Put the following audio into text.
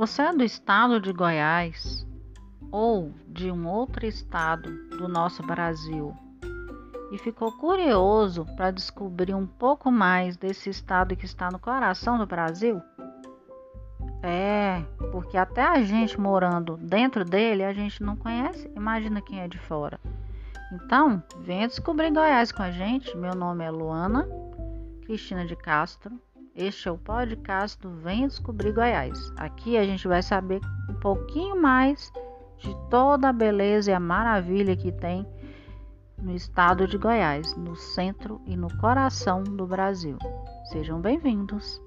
Você é do estado de Goiás ou de um outro estado do nosso Brasil e ficou curioso para descobrir um pouco mais desse estado que está no coração do Brasil? É, porque até a gente morando dentro dele a gente não conhece, imagina quem é de fora. Então, venha descobrir Goiás com a gente. Meu nome é Luana Cristina de Castro. Este é o podcast do Venha Descobrir Goiás. Aqui a gente vai saber um pouquinho mais de toda a beleza e a maravilha que tem no estado de Goiás, no centro e no coração do Brasil. Sejam bem-vindos!